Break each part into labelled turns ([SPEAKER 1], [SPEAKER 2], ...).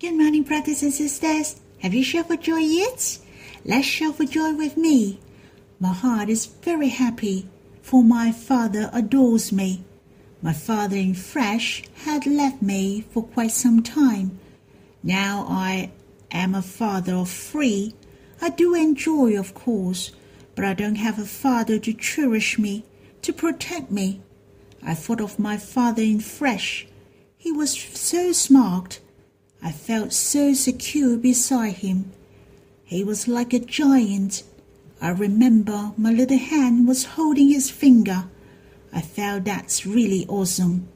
[SPEAKER 1] Good morning, brothers and sisters. Have you shouted joy yet? Let's shout joy with me. My heart is very happy, for my Father adores me. My father in flesh had left me for quite some time. Now I am a father of three. I do enjoy, of course, but I don't have a father to cherish me, to protect me. I thought of my father in flesh. He was so smart. I felt so secure beside him. He was like a giant. I remember my little hand was holding his finger. I felt that's really awesome.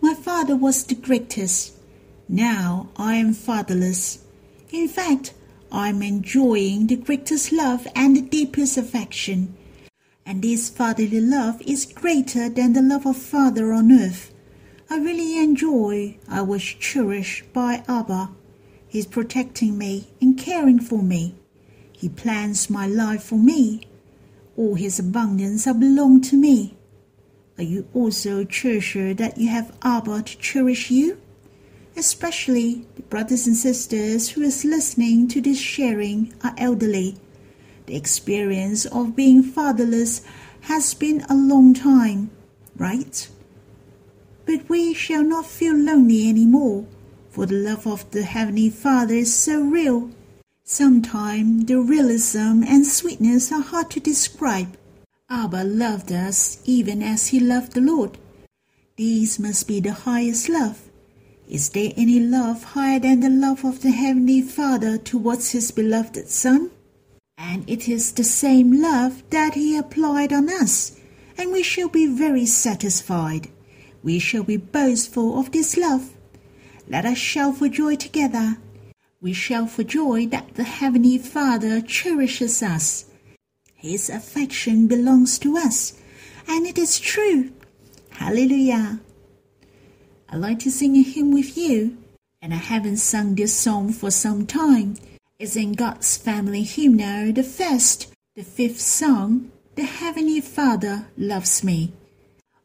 [SPEAKER 1] My father was the greatest. Now I am fatherless. In fact, I am enjoying the greatest love and the deepest affection. And this fatherly love is greater than the love of father on earth. I really enjoy I was cherished by Abba. He's protecting me and caring for me. He plans my life for me. All his abundance are belong to me. Are you also treasure that you have Abba to cherish you? Especially the brothers and sisters who is listening to this sharing are elderly. The experience of being fatherless has been a long time, right? But we shall not feel lonely any more, for the love of the Heavenly Father is so real. Sometimes the realism and sweetness are hard to describe. Abba loved us even as he loved the Lord. These must be the highest love. Is there any love higher than the love of the Heavenly Father towards his beloved Son? And it is the same love that he applied on us, and we shall be very satisfied. We shall be boastful of this love. Let us shout for joy together. We shout for joy that the Heavenly Father cherishes us his affection belongs to us, and it is true. Hallelujah. I like to sing a hymn with you, and I haven't sung this song for some time. It's in God's Family Hymnal, the first, the fifth song, The Heavenly Father Loves Me.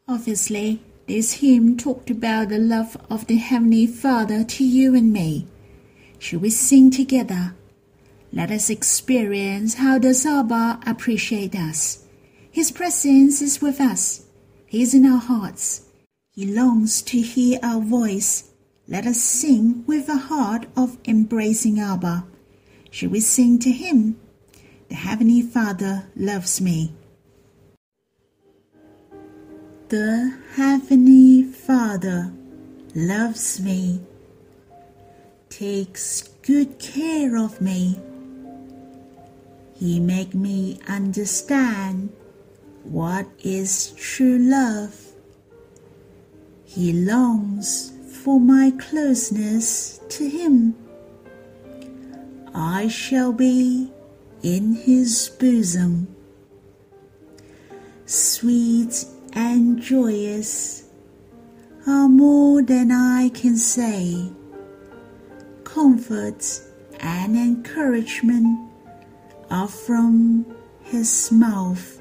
[SPEAKER 1] Obviously, this hymn talked about the love of the Heavenly Father to you and me. Should we sing together? Let us experience how does Abba appreciate us. His presence is with us. He is in our hearts. He longs to hear our voice. Let us sing with a heart of embracing Abba. Should we sing to him? The Heavenly Father loves me. The Heavenly Father loves me, takes good care of me he make me understand what is true love. He longs for my closeness to him. I shall be in his bosom, sweet and joyous are more than I can say. Comfort and encouragement are from his mouth.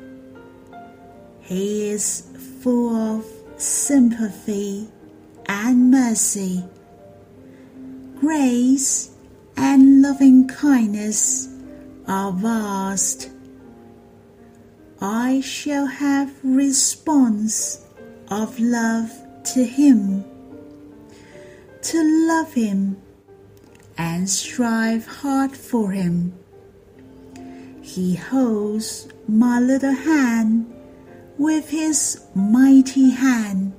[SPEAKER 1] He is full of sympathy and mercy. Grace and loving kindness are vast. I shall have response of love to him, to love him and strive hard for him. He holds my little hand with his mighty hand,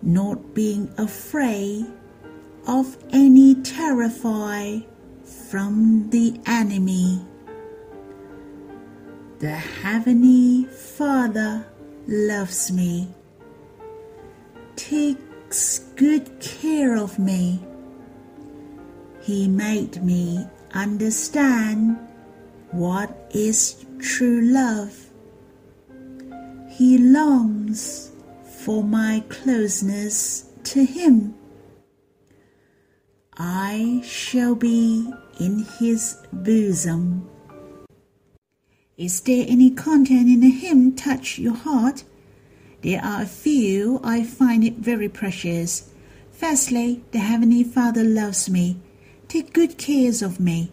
[SPEAKER 1] not being afraid of any terrify from the enemy. The Heavenly Father loves me, takes good care of me. He made me understand what is true love? He longs for my closeness to Him. I shall be in His bosom. Is there any content in the hymn touch your heart? There are a few I find it very precious. Firstly, the Heavenly Father loves me, take good cares of me.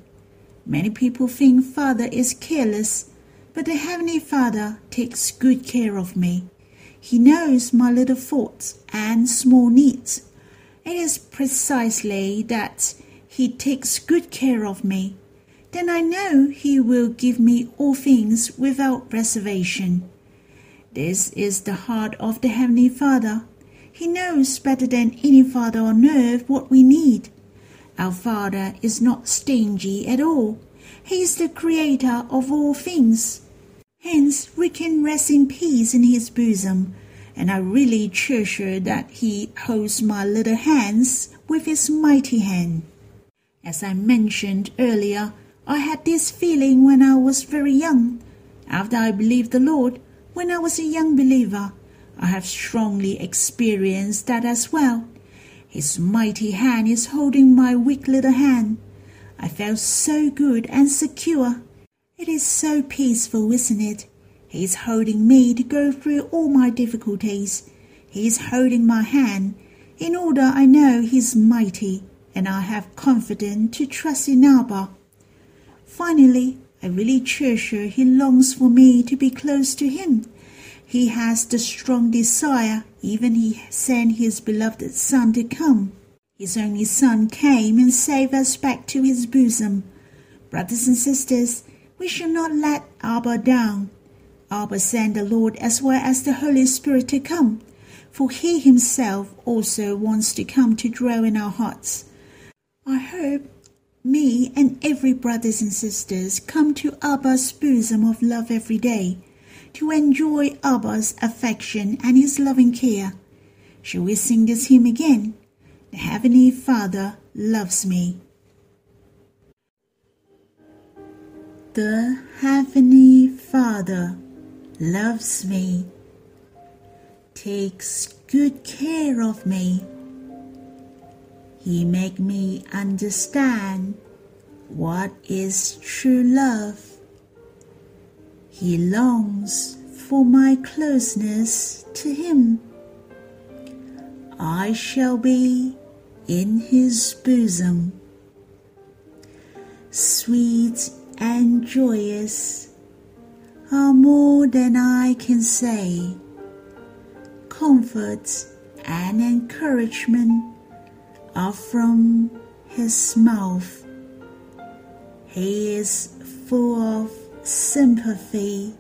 [SPEAKER 1] Many people think Father is careless, but the Heavenly Father takes good care of me. He knows my little faults and small needs. It is precisely that He takes good care of me. Then I know He will give me all things without reservation. This is the heart of the Heavenly Father. He knows better than any father on earth what we need. Our Father is not stingy at all. He is the creator of all things. Hence, we can rest in peace in His bosom, and I really treasure that He holds my little hands with His mighty hand. As I mentioned earlier, I had this feeling when I was very young. After I believed the Lord, when I was a young believer, I have strongly experienced that as well. His mighty hand is holding my weak little hand. I felt so good and secure. It is so peaceful, isn't it? He is holding me to go through all my difficulties. He is holding my hand in order I know He is mighty and I have confidence to trust in Abba. Finally, I really treasure He longs for me to be close to Him. He has the strong desire, even He sent His beloved Son to come. His only Son came and saved us back to His bosom. Brothers and sisters, we should not let Abba down. Abba sent the Lord as well as the Holy Spirit to come, for He Himself also wants to come to dwell in our hearts. I hope me and every brothers and sisters come to Abba's bosom of love every day to enjoy Abba's affection and his loving care. Shall we sing this hymn again? The Heavenly Father loves me. The Heavenly Father loves me, takes good care of me. He make me understand what is true love he longs for my closeness to him. I shall be in his bosom, sweet and joyous are more than I can say. Comfort and encouragement are from his mouth. He is full of sympathy,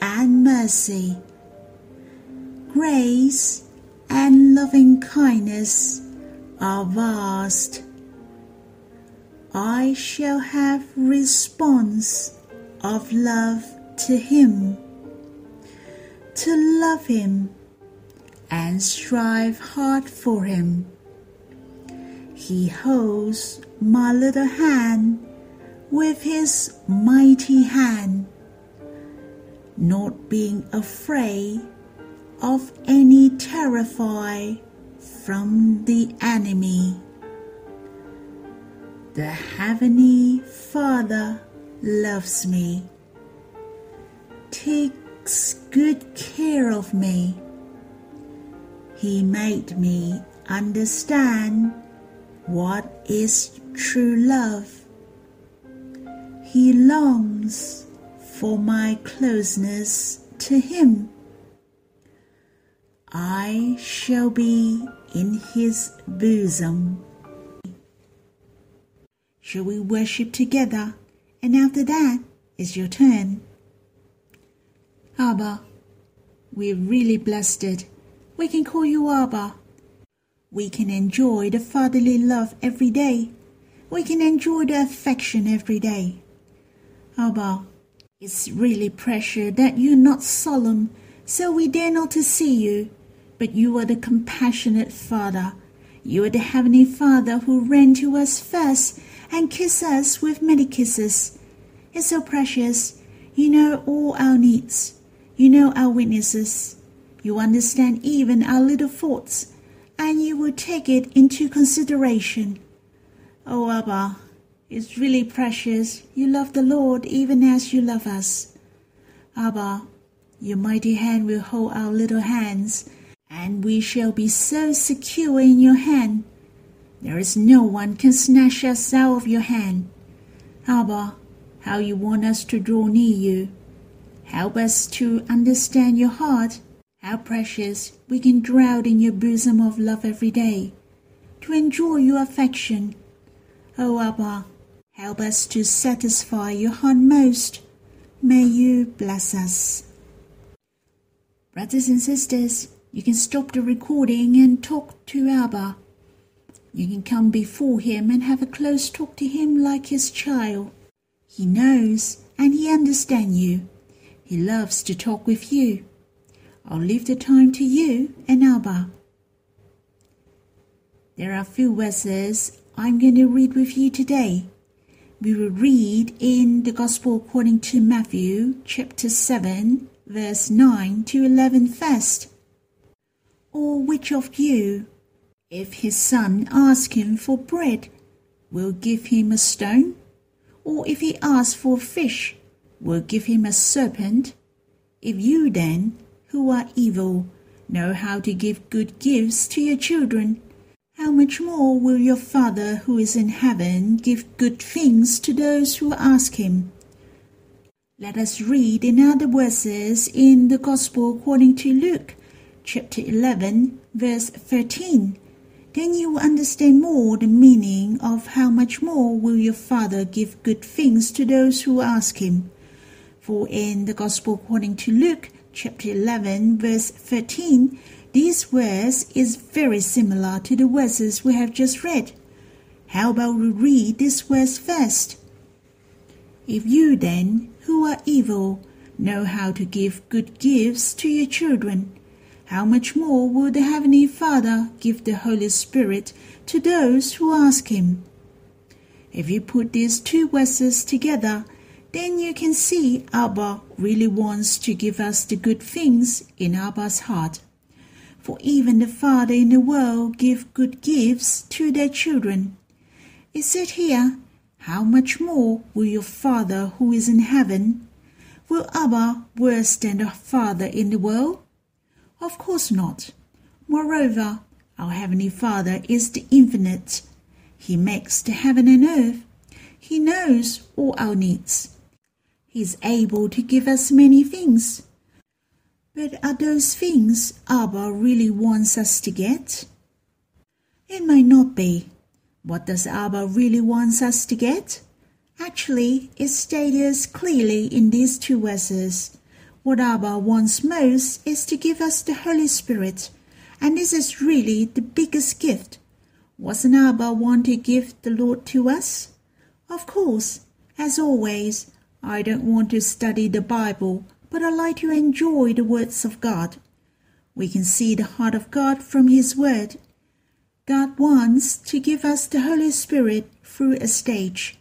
[SPEAKER 1] and mercy. Grace and loving kindness are vast. I shall have response of love to him, to love him and strive hard for him. He holds my little hand with his mighty hand, not being afraid of any terrify from the enemy. The Heavenly Father loves me, takes good care of me. He made me understand what is true love he longs for my closeness to him. I shall be in his bosom. Shall we worship together? And after that, it's your turn. Abba, we're really blessed. We can call you Abba. We can enjoy the fatherly love every day. We can enjoy the affection every day. Abba, it's really precious that you're not solemn, so we dare not to see you. But you are the compassionate Father. You are the Heavenly Father who ran to us first and kissed us with many kisses. It's so precious. You know all our needs. You know our weaknesses. You understand even our little faults, and you will take it into consideration. Oh, Abba, it's really precious. You love the Lord even as you love us. Abba, your mighty hand will hold our little hands, and we shall be so secure in your hand. There is no one can snatch us out of your hand. Abba, how you want us to draw near you. Help us to understand your heart, how precious we can drown in your bosom of love every day, to enjoy your affection. O oh, Abba, help us to satisfy your heart most. May you bless us. Brothers and sisters, you can stop the recording and talk to Abba. You can come before him and have a close talk to him like his child. He knows and he understands you. He loves to talk with you. I'll leave the time to you and Abba. There are a few verses I'm going to read with you today. We will read in the Gospel according to Matthew, chapter 7, verse 9 to 11 first. Or which of you, if his son ask him for bread, will give him a stone? Or if he asks for fish, will give him a serpent? If you then, who are evil, know how to give good gifts to your children, how much more will your Father who is in heaven give good things to those who ask him? Let us read in other verses in the Gospel according to Luke, chapter 11, verse 13 then you will understand more the meaning of how much more will your Father give good things to those who ask him. For in the Gospel according to Luke, chapter 11, verse 13, this verse is very similar to the verses we have just read. How about we read this verse first? If you then, who are evil, know how to give good gifts to your children, how much more will the Heavenly Father give the Holy Spirit to those who ask Him? If you put these two verses together, then you can see Abba really wants to give us the good things in Abba's heart. For even the Father in the world give good gifts to their children. Is it said here, How much more will your Father who is in heaven? Will Abba worse than the Father in the world? Of course not. Moreover, our Heavenly Father is the infinite. He makes the heaven and earth. He knows all our needs. He is able to give us many things. But are those things Abba really wants us to get? It might not be. What does Abba really wants us to get? Actually, it stated clearly in these two verses. What Abba wants most is to give us the Holy Spirit, and this is really the biggest gift. Wasn't Abba want to give the Lord to us? Of course, as always, I don't want to study the Bible, but I like to enjoy the words of God. We can see the heart of God from His Word. God wants to give us the Holy Spirit through a stage.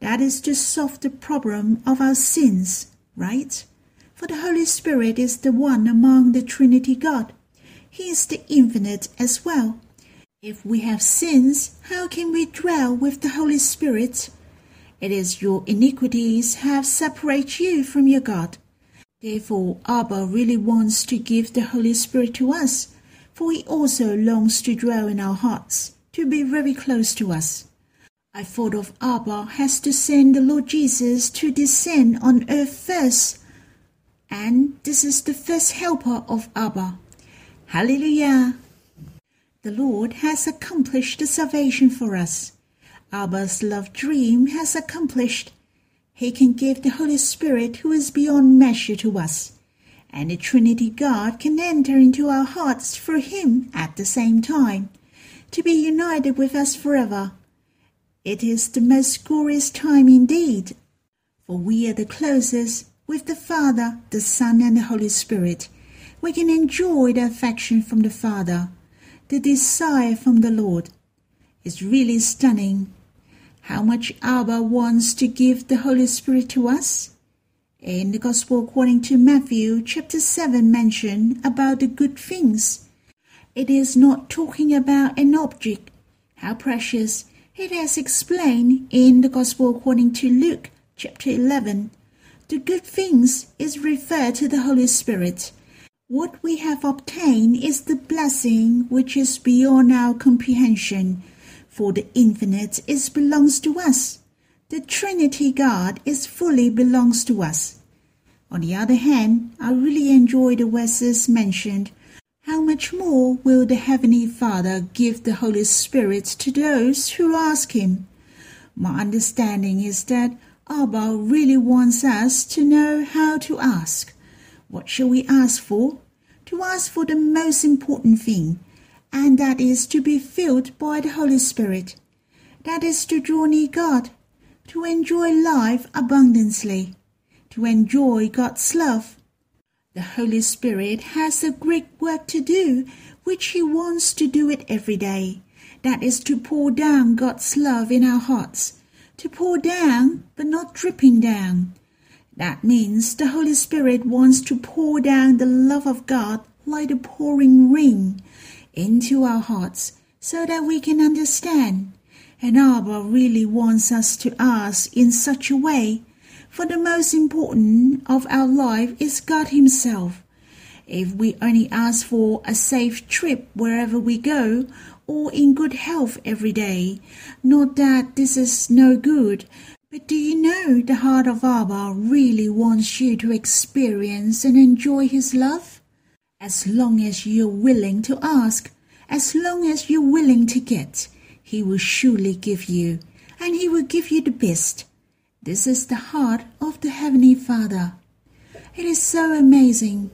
[SPEAKER 1] That is to solve the problem of our sins, right? For the Holy Spirit is the one among the Trinity God. He is the infinite as well. If we have sins, how can we dwell with the Holy Spirit? It is your iniquities have separated you from your God. Therefore, Abba really wants to give the Holy Spirit to us, for he also longs to dwell in our hearts, to be very close to us. I thought of Abba has to send the Lord Jesus to descend on earth first and this is the first helper of Abba. Hallelujah! The Lord has accomplished the salvation for us. Abba's love dream has accomplished. He can give the Holy Spirit who is beyond measure to us, and the Trinity God can enter into our hearts through Him at the same time, to be united with us forever. It is the most glorious time indeed, for we are the closest with the Father, the Son, and the Holy Spirit, we can enjoy the affection from the Father, the desire from the Lord. It's really stunning how much Abba wants to give the Holy Spirit to us. In the Gospel according to Matthew, chapter 7 mention about the good things. It is not talking about an object. How precious! It has explained in the Gospel according to Luke, chapter 11, the good things is referred to the Holy Spirit. What we have obtained is the blessing which is beyond our comprehension, for the infinite is belongs to us. The Trinity God is fully belongs to us. On the other hand, I really enjoy the verses mentioned. How much more will the Heavenly Father give the Holy Spirit to those who ask Him? My understanding is that Abba really wants us to know how to ask. What shall we ask for? To ask for the most important thing, and that is to be filled by the Holy Spirit. That is to draw near God, to enjoy life abundantly, to enjoy God's love. The Holy Spirit has a great work to do, which He wants to do it every day. That is to pour down God's love in our hearts, to pour down but not dripping down. That means the Holy Spirit wants to pour down the love of God like a pouring rain into our hearts so that we can understand. And Abba really wants us to ask in such a way, for the most important of our life is God Himself. If we only ask for a safe trip wherever we go, or in good health every day, not that this is no good, but do you know the heart of Abba really wants you to experience and enjoy His love? As long as you're willing to ask, as long as you're willing to get, He will surely give you, and He will give you the best. This is the heart of the Heavenly Father. It is so amazing.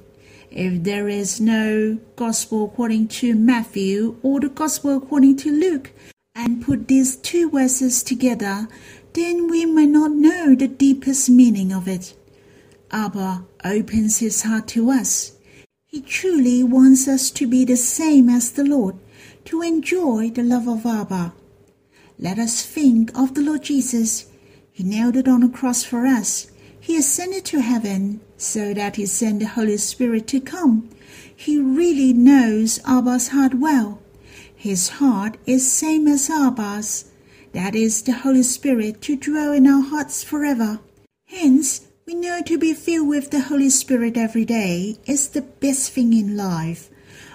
[SPEAKER 1] If there is no Gospel according to Matthew or the Gospel according to Luke, and put these two verses together, then we may not know the deepest meaning of it. Abba opens his heart to us he truly wants us to be the same as the Lord, to enjoy the love of Abba. Let us think of the Lord Jesus. He nailed it on a cross for us. He ascended to heaven so that he sent the Holy Spirit to come. He really knows Abba's heart well. His heart is same as Abba's. That is the Holy Spirit to dwell in our hearts forever. Hence, we know to be filled with the Holy Spirit every day is the best thing in life.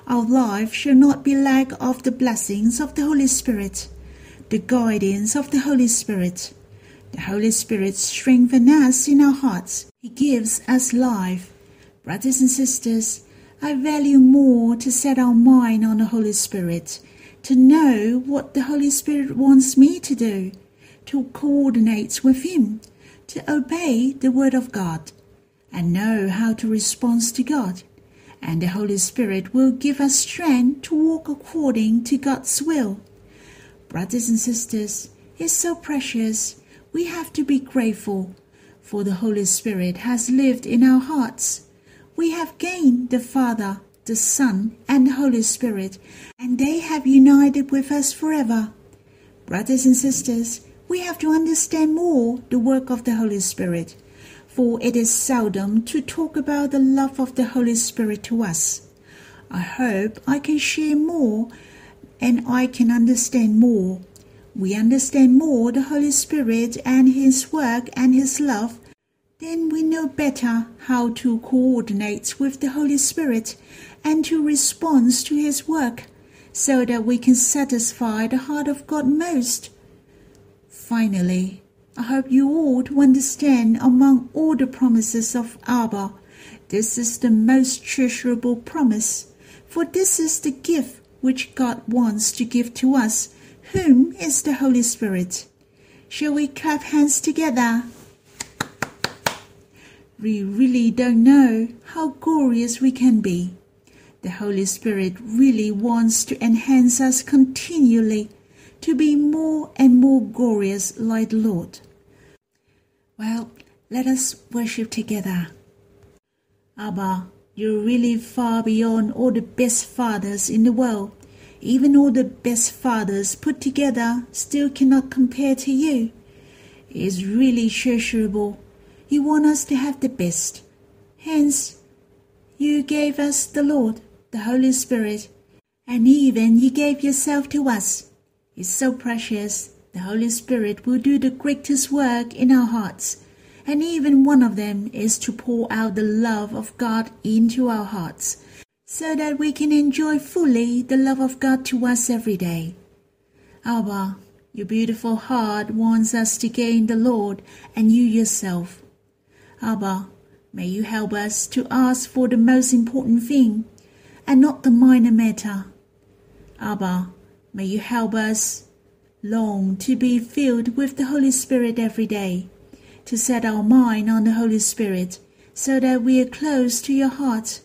[SPEAKER 1] Our life shall not be lack of the blessings of the Holy Spirit, the guidance of the Holy Spirit. The Holy Spirit strengthens us in our hearts. He gives us life. Brothers and sisters, I value more to set our mind on the Holy Spirit, to know what the Holy Spirit wants me to do, to coordinate with Him, to obey the Word of God and know how to respond to God. And the Holy Spirit will give us strength to walk according to God's will. Brothers and sisters, it's so precious. We have to be grateful, for the Holy Spirit has lived in our hearts. We have gained the Father, the Son, and the Holy Spirit, and they have united with us forever. Brothers and sisters, we have to understand more the work of the Holy Spirit, for it is seldom to talk about the love of the Holy Spirit to us. I hope I can share more and I can understand more. We understand more the Holy Spirit and His work and His love, then we know better how to coordinate with the Holy Spirit and to respond to His work so that we can satisfy the heart of God most Finally, I hope you all to understand among all the promises of Abba, this is the most treasurable promise, for this is the gift which God wants to give to us, whom is the Holy Spirit. Shall we clap hands together? We really don't know how glorious we can be. The Holy Spirit really wants to enhance us continually to be more and more glorious like the Lord. Well, let us worship together. Abba, you're really far beyond all the best fathers in the world. Even all the best fathers put together still cannot compare to you. It is really treasurable. You want us to have the best. Hence, you gave us the Lord, the Holy Spirit, and even you gave yourself to us is so precious, the Holy Spirit will do the greatest work in our hearts. And even one of them is to pour out the love of God into our hearts, so that we can enjoy fully the love of God to us every day. Abba, your beautiful heart wants us to gain the Lord and you yourself. Abba, may you help us to ask for the most important thing and not the minor matter. Abba, may you help us long to be filled with the Holy Spirit every day, to set our mind on the Holy Spirit so that we are close to your heart,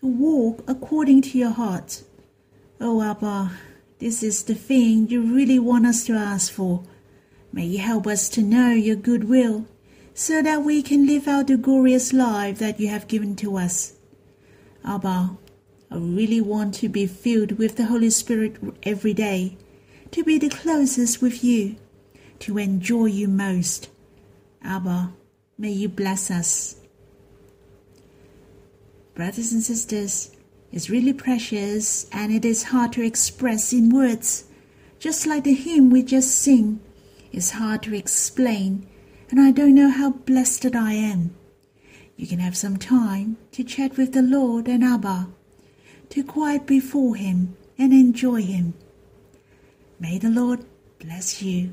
[SPEAKER 1] to walk according to your heart. Oh Abba, this is the thing you really want us to ask for. May you help us to know your good will, so that we can live out the glorious life that you have given to us. Abba, I really want to be filled with the Holy Spirit every day, to be the closest with you, to enjoy you most. Abba, may you bless us. Brothers and sisters, it's really precious and it is hard to express in words. Just like the hymn we just sing, it's hard to explain, and I don't know how blessed I am. You can have some time to chat with the Lord and Abba, to quiet before Him and enjoy Him. May the Lord bless you.